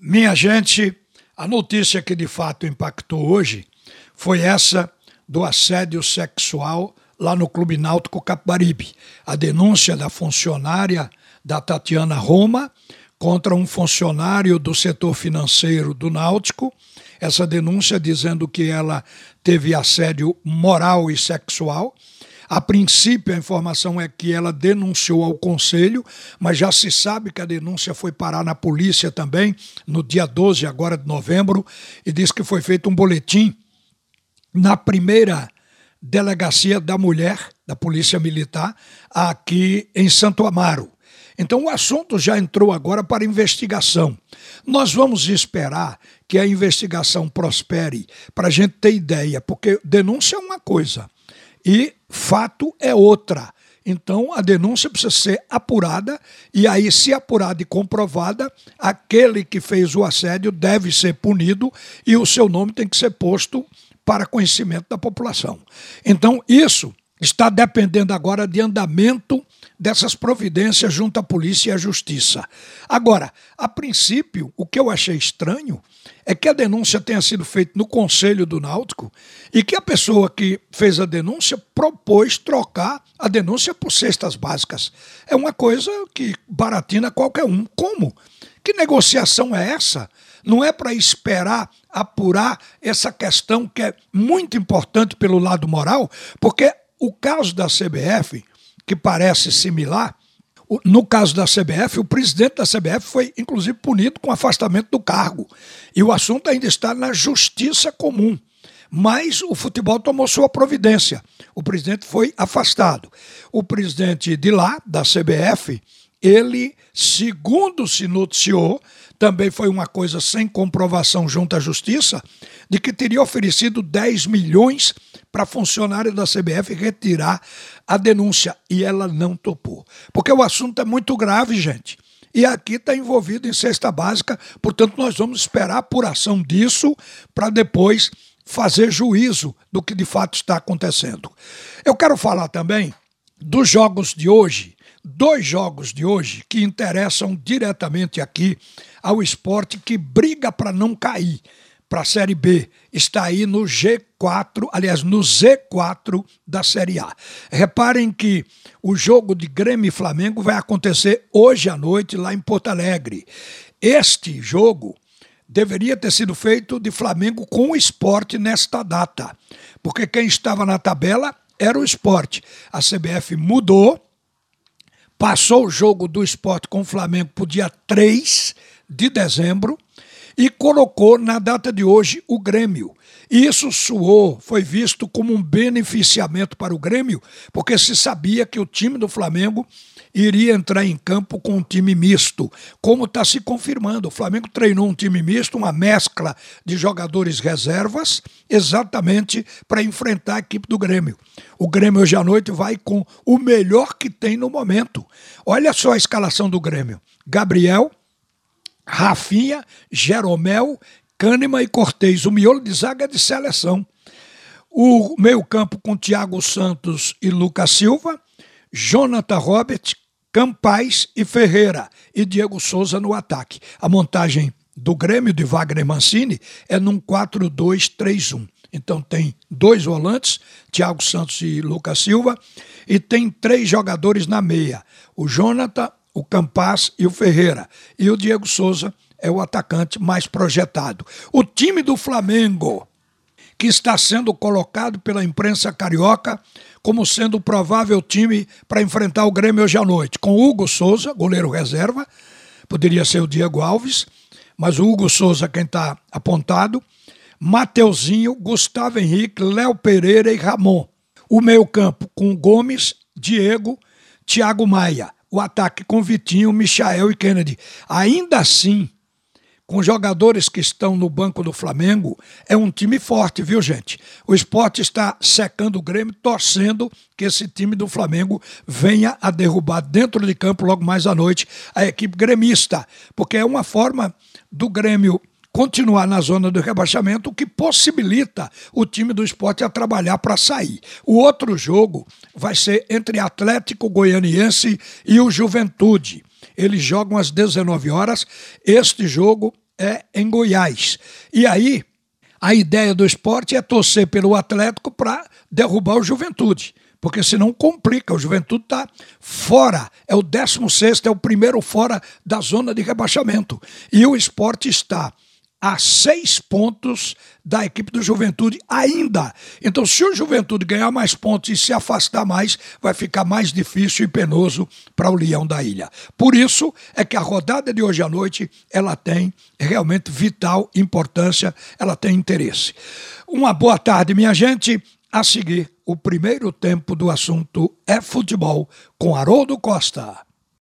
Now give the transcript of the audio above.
Minha gente, a notícia que de fato impactou hoje foi essa do assédio sexual lá no Clube Náutico Capibaribe. A denúncia da funcionária da Tatiana Roma contra um funcionário do setor financeiro do Náutico. Essa denúncia dizendo que ela teve assédio moral e sexual. A princípio, a informação é que ela denunciou ao conselho, mas já se sabe que a denúncia foi parar na polícia também, no dia 12 agora de novembro, e diz que foi feito um boletim na primeira delegacia da mulher, da Polícia Militar, aqui em Santo Amaro. Então o assunto já entrou agora para investigação. Nós vamos esperar que a investigação prospere para a gente ter ideia, porque denúncia é uma coisa, e fato é outra. Então a denúncia precisa ser apurada e aí, se apurada e comprovada, aquele que fez o assédio deve ser punido e o seu nome tem que ser posto para conhecimento da população. Então, isso está dependendo agora de andamento dessas providências junto à polícia e à justiça. Agora, a princípio, o que eu achei estranho é que a denúncia tenha sido feita no Conselho do Náutico e que a pessoa que fez a denúncia propôs trocar a denúncia por cestas básicas. É uma coisa que baratina qualquer um. Como? Que negociação é essa? Não é para esperar apurar essa questão que é muito importante pelo lado moral, porque o caso da CBF que parece similar. No caso da CBF, o presidente da CBF foi inclusive punido com afastamento do cargo. E o assunto ainda está na justiça comum. Mas o futebol tomou sua providência. O presidente foi afastado. O presidente de lá, da CBF, ele, segundo se noticiou, também foi uma coisa sem comprovação junto à justiça, de que teria oferecido 10 milhões para funcionário da CBF retirar a denúncia. E ela não topou. Porque o assunto é muito grave, gente. E aqui está envolvido em cesta básica, portanto, nós vamos esperar a apuração disso para depois fazer juízo do que de fato está acontecendo. Eu quero falar também dos jogos de hoje dois jogos de hoje que interessam diretamente aqui ao esporte que briga para não cair para a Série B. Está aí no G4, aliás, no Z4 da Série A. Reparem que o jogo de Grêmio e Flamengo vai acontecer hoje à noite lá em Porto Alegre. Este jogo deveria ter sido feito de Flamengo com o esporte nesta data, porque quem estava na tabela era o esporte. A CBF mudou passou o jogo do esporte com o Flamengo para o dia 3 de dezembro e colocou na data de hoje o Grêmio. Isso soou, foi visto como um beneficiamento para o Grêmio, porque se sabia que o time do Flamengo iria entrar em campo com um time misto, como está se confirmando. O Flamengo treinou um time misto, uma mescla de jogadores reservas, exatamente para enfrentar a equipe do Grêmio. O Grêmio hoje à noite vai com o melhor que tem no momento. Olha só a escalação do Grêmio: Gabriel, Rafinha, Jeromel, Kahneman e Cortez. O miolo de zaga é de seleção. O meio-campo com Thiago Santos e Lucas Silva, Jonathan Robert, Campaz e Ferreira e Diego Souza no ataque. A montagem do Grêmio de Wagner Mancini é num 4-2-3-1. Então tem dois volantes, Thiago Santos e Lucas Silva, e tem três jogadores na meia: o Jonathan, o Campaz e o Ferreira. E o Diego Souza é o atacante mais projetado. O time do Flamengo, que está sendo colocado pela imprensa carioca como sendo o provável time para enfrentar o Grêmio hoje à noite, com Hugo Souza, goleiro reserva, poderia ser o Diego Alves, mas o Hugo Souza quem está apontado, Mateuzinho, Gustavo Henrique, Léo Pereira e Ramon. O meio-campo com Gomes, Diego, Thiago Maia o ataque com Vitinho, Michael e Kennedy. Ainda assim, com jogadores que estão no banco do Flamengo, é um time forte, viu, gente? O esporte está secando o Grêmio, torcendo que esse time do Flamengo venha a derrubar dentro de campo logo mais à noite a equipe gremista, porque é uma forma do Grêmio continuar na zona do rebaixamento, o que possibilita o time do esporte a trabalhar para sair. O outro jogo vai ser entre Atlético Goianiense e o Juventude. Eles jogam às 19 horas. Este jogo é em Goiás. E aí, a ideia do esporte é torcer pelo Atlético para derrubar o Juventude porque senão complica. O Juventude está fora, é o 16, é o primeiro fora da zona de rebaixamento. E o esporte está a seis pontos da equipe do Juventude ainda. Então, se o Juventude ganhar mais pontos e se afastar mais, vai ficar mais difícil e penoso para o Leão da Ilha. Por isso é que a rodada de hoje à noite ela tem realmente vital importância, ela tem interesse. Uma boa tarde, minha gente. A seguir, o primeiro tempo do assunto é futebol com Haroldo Costa.